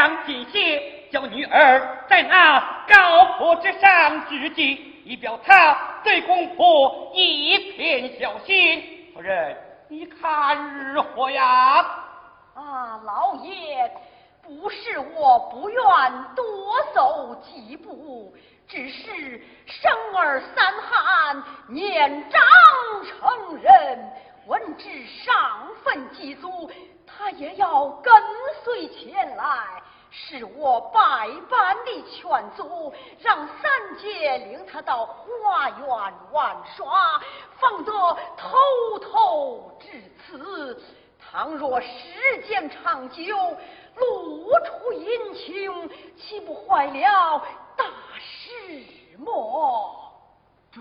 将谨谢叫女儿在那高坡之上致敬以表他对公婆一片孝心。夫人你看如何呀。啊老爷不是我不愿多走几步只是生儿三汉年长成人。闻之上坟祭足他也要跟随前来。是我百般的劝阻让三姐领他到花园玩耍方得偷偷至此倘若时间长久露出隐情岂不坏了大事莫主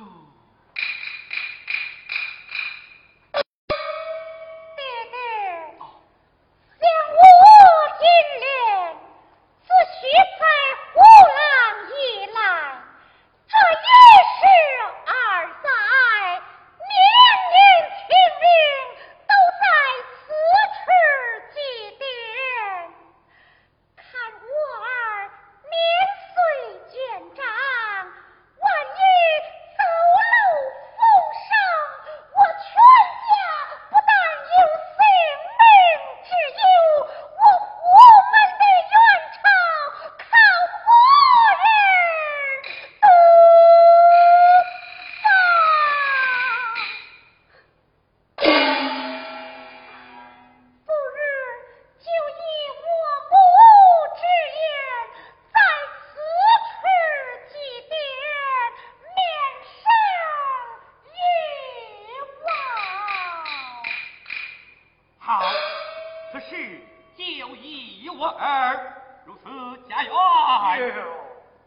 就依我儿如此家缘，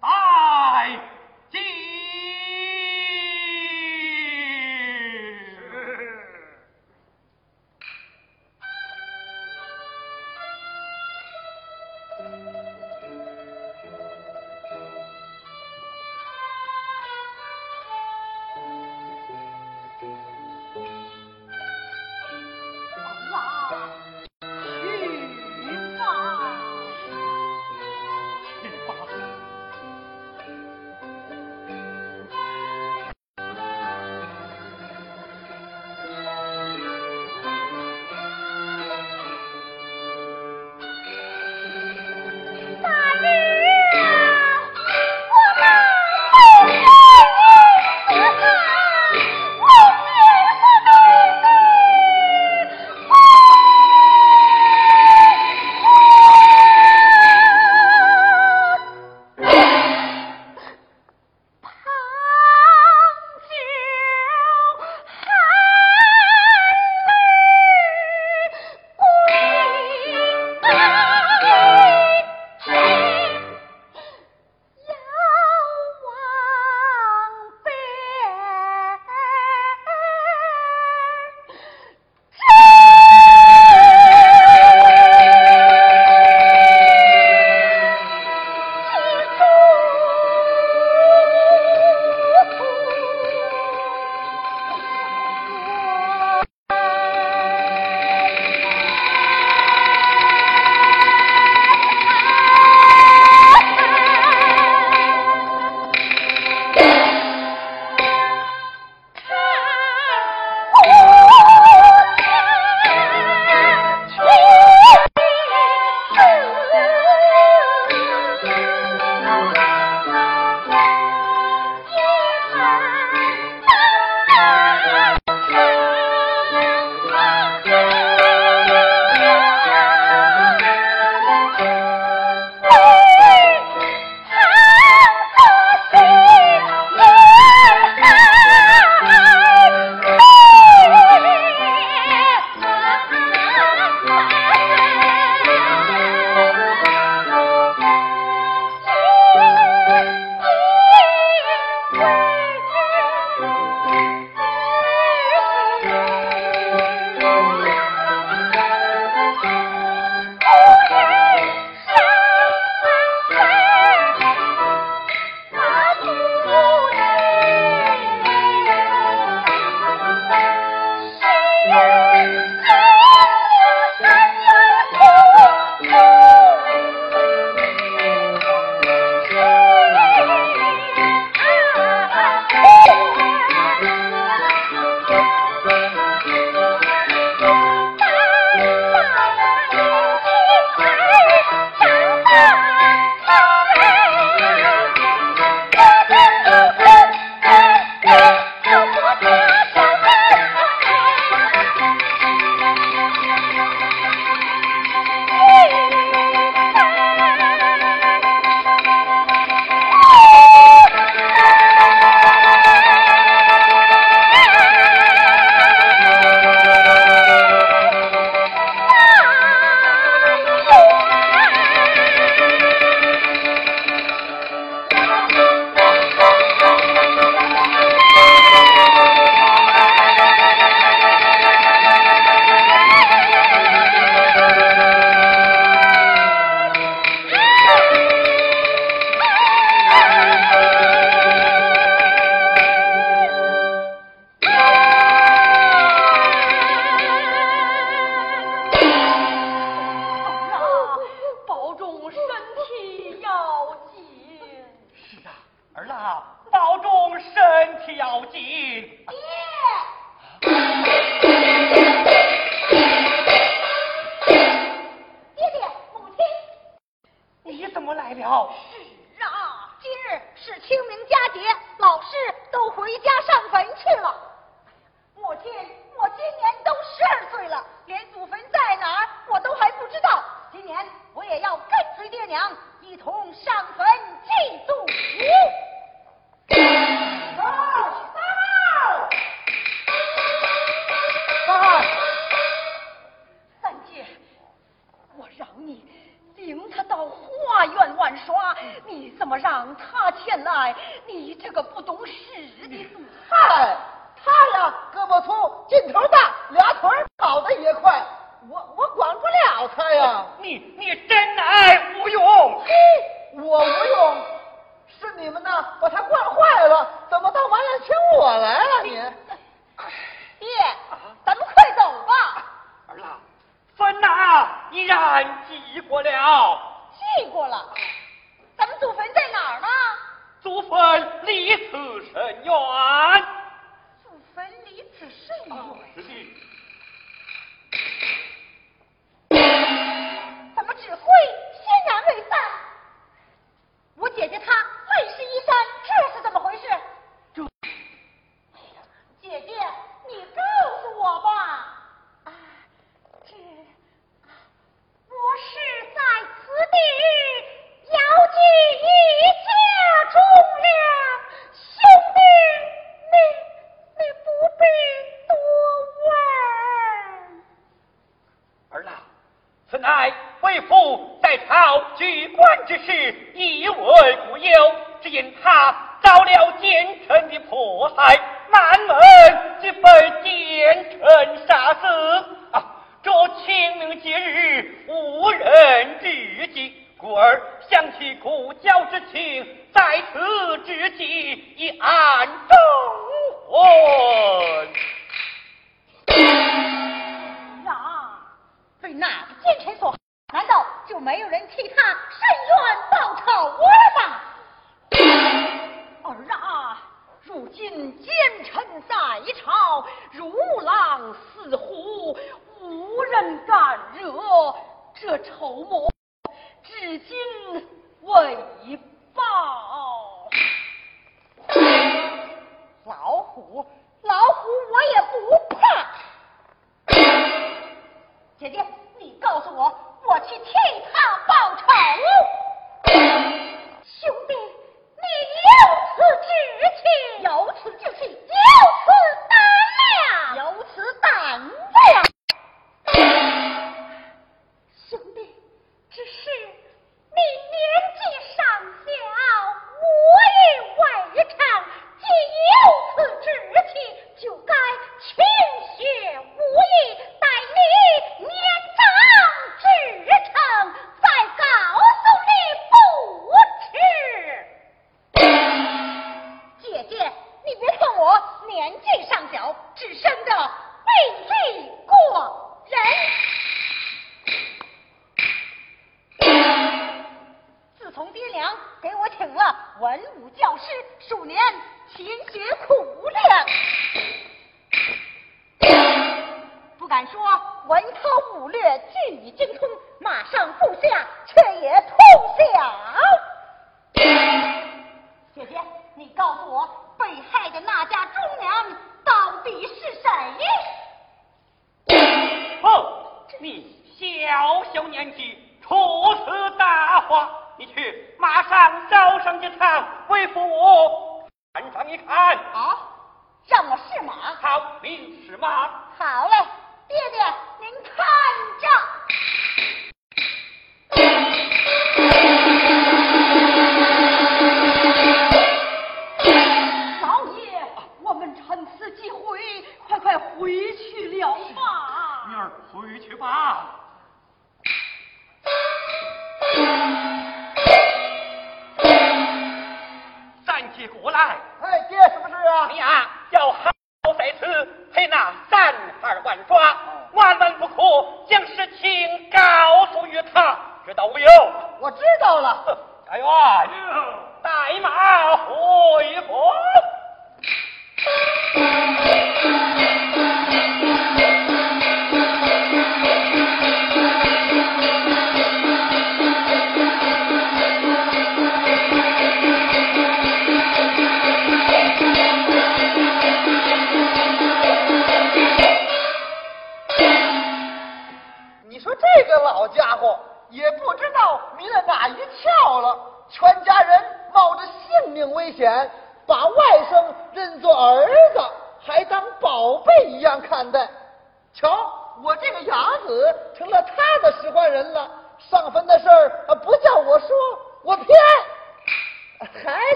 拜。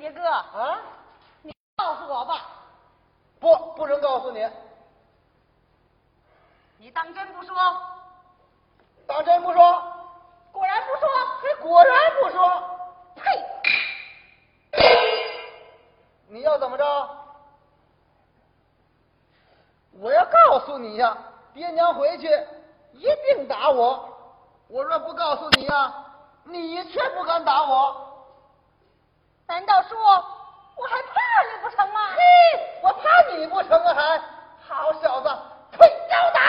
杰哥，啊，你告诉我吧，不，不能告诉你。你当真不说？当真不说？果然不说？还果然不说？呸！你要怎么着？我要告诉你呀，爹娘回去一定打我。我若不告诉你呀，你却不敢打我。难道说我还怕你不成吗？嘿我怕你不成啊还好小子退招打！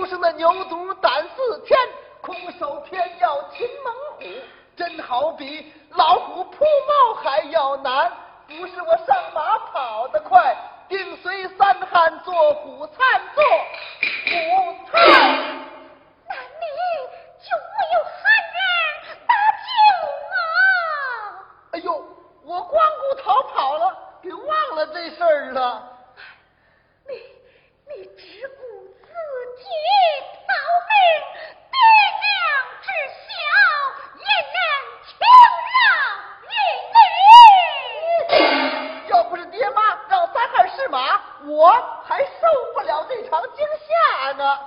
出生的牛犊胆似天空手偏要擒猛虎。真好比老虎扑猫还要难不是我上马跑得快定随三汉做虎餐做。虎菜。就没有汉人搭救啊哎呦我光顾逃跑了给忘了这事儿了。我还受不了那场惊吓呢。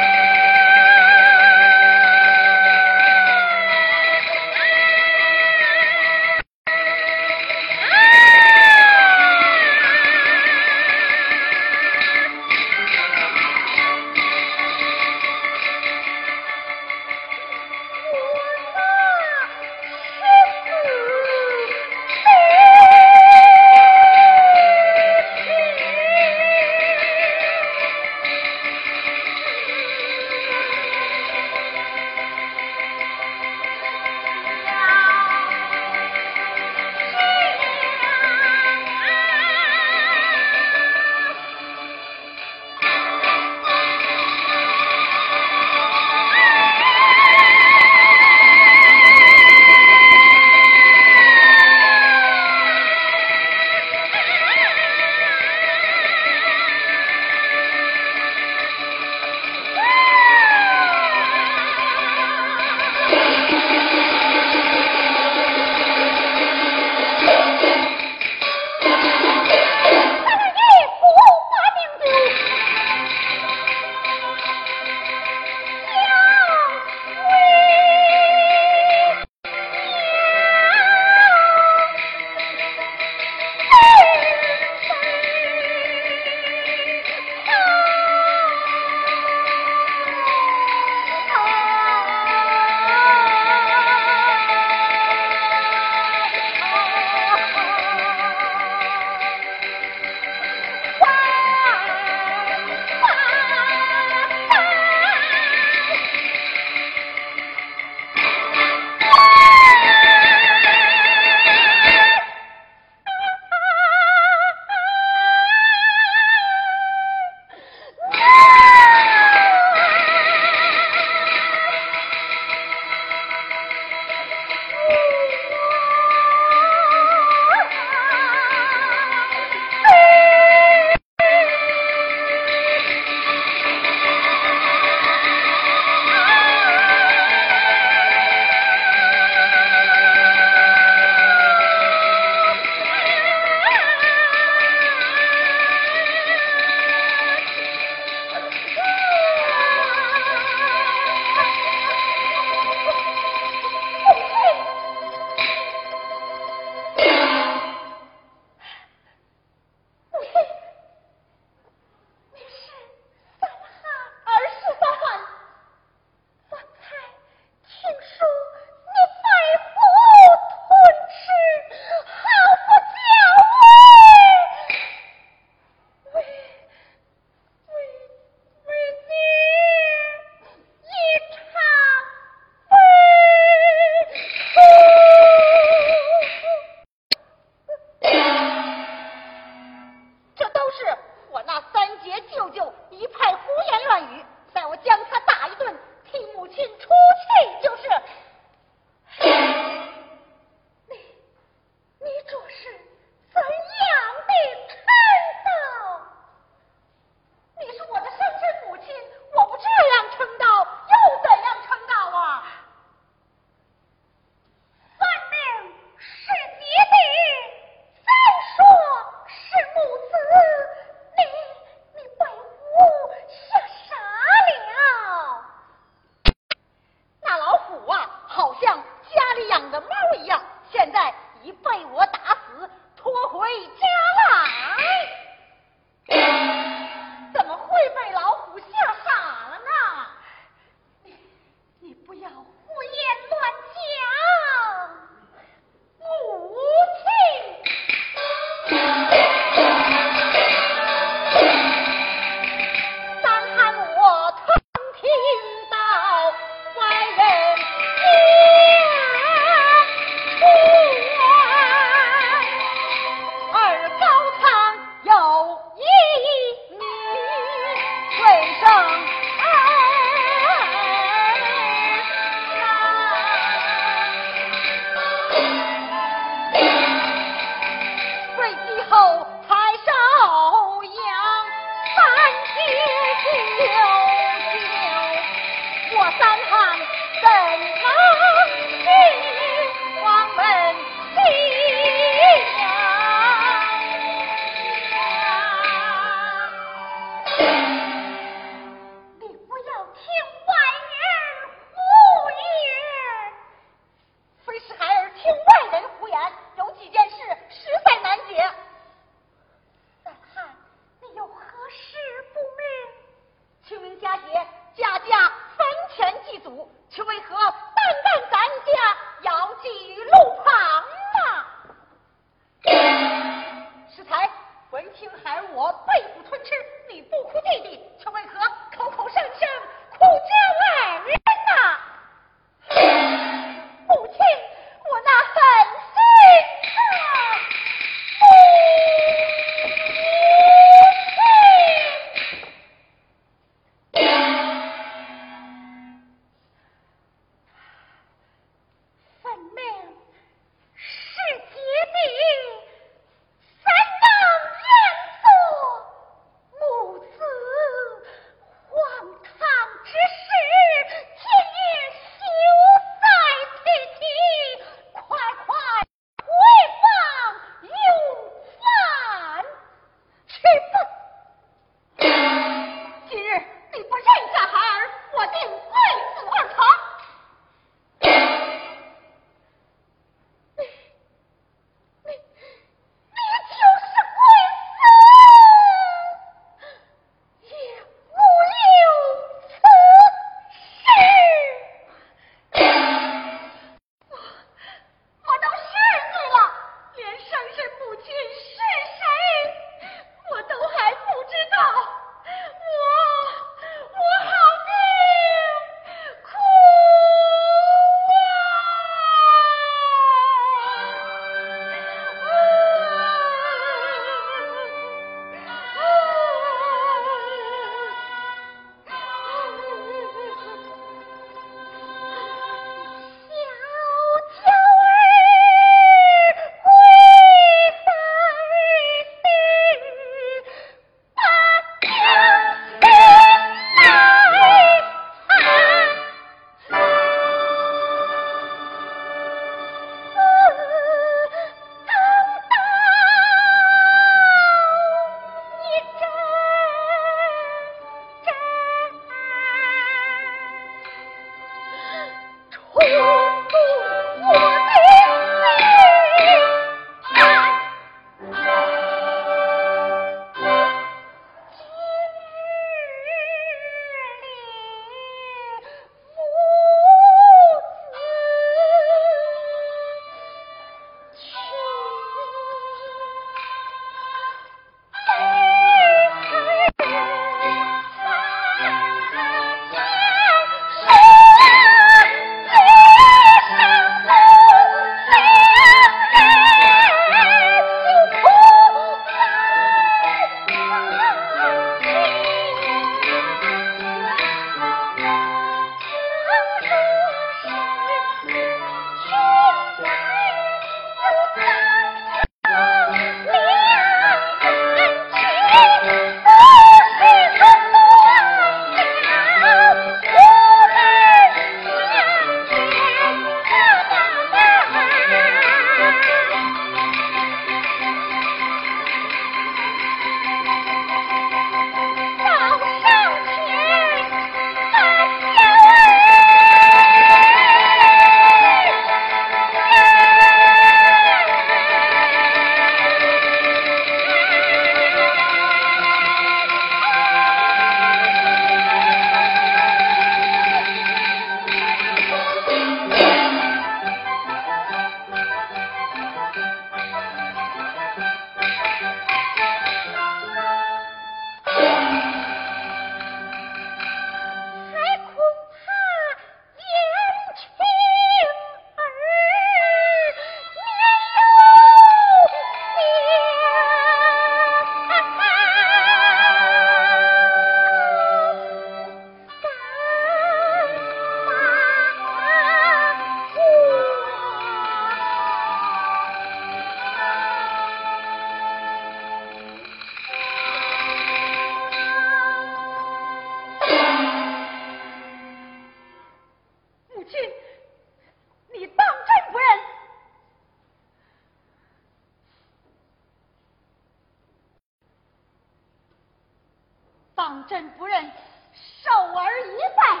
当真不认，受儿一拜，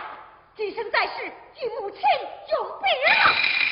今生在世与母亲永别了。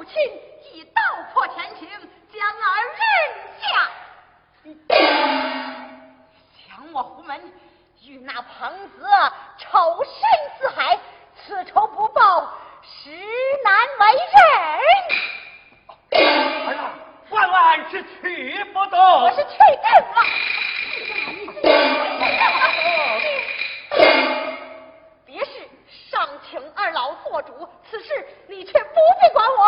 母亲已道破前情，将儿认下。想我胡门与那庞子仇深似海，此仇不报，实难为人。儿啊，万万是去不得。我是去定请二老做主，此事你却不必管我。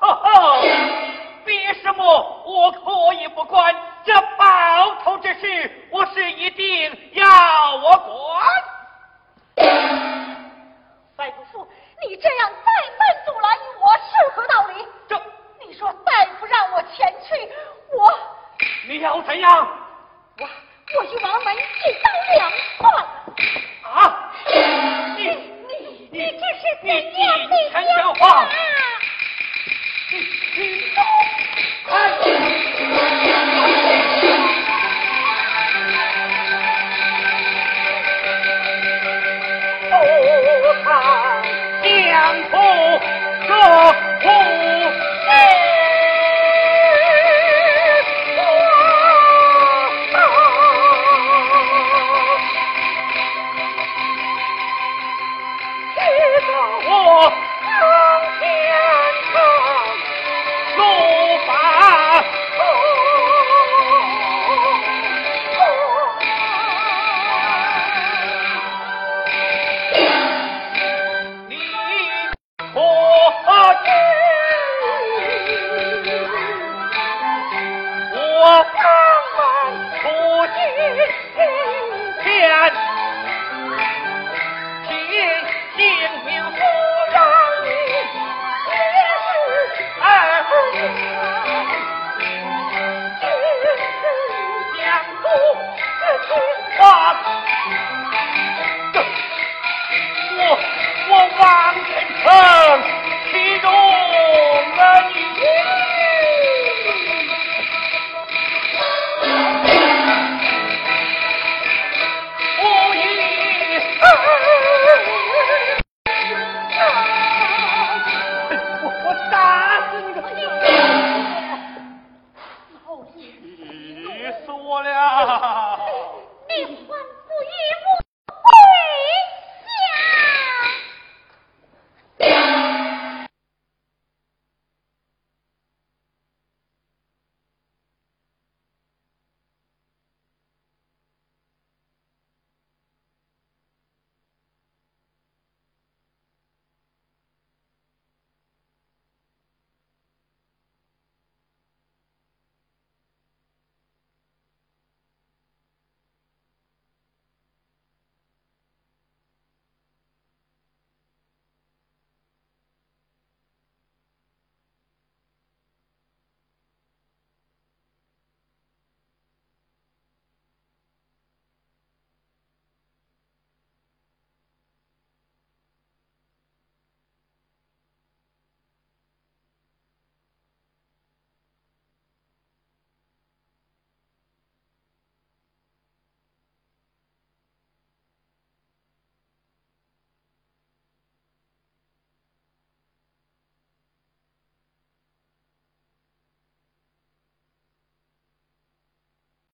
哦哦，别什么我可以不管，这报仇之事，我是一定要我管。白不父，你这样再三阻拦我，是何道理？这，你说大夫让我前去，我你要怎样？我我与王门一刀两断。啊！你你你这是怎样的讲话？你你走开！不看江湖说。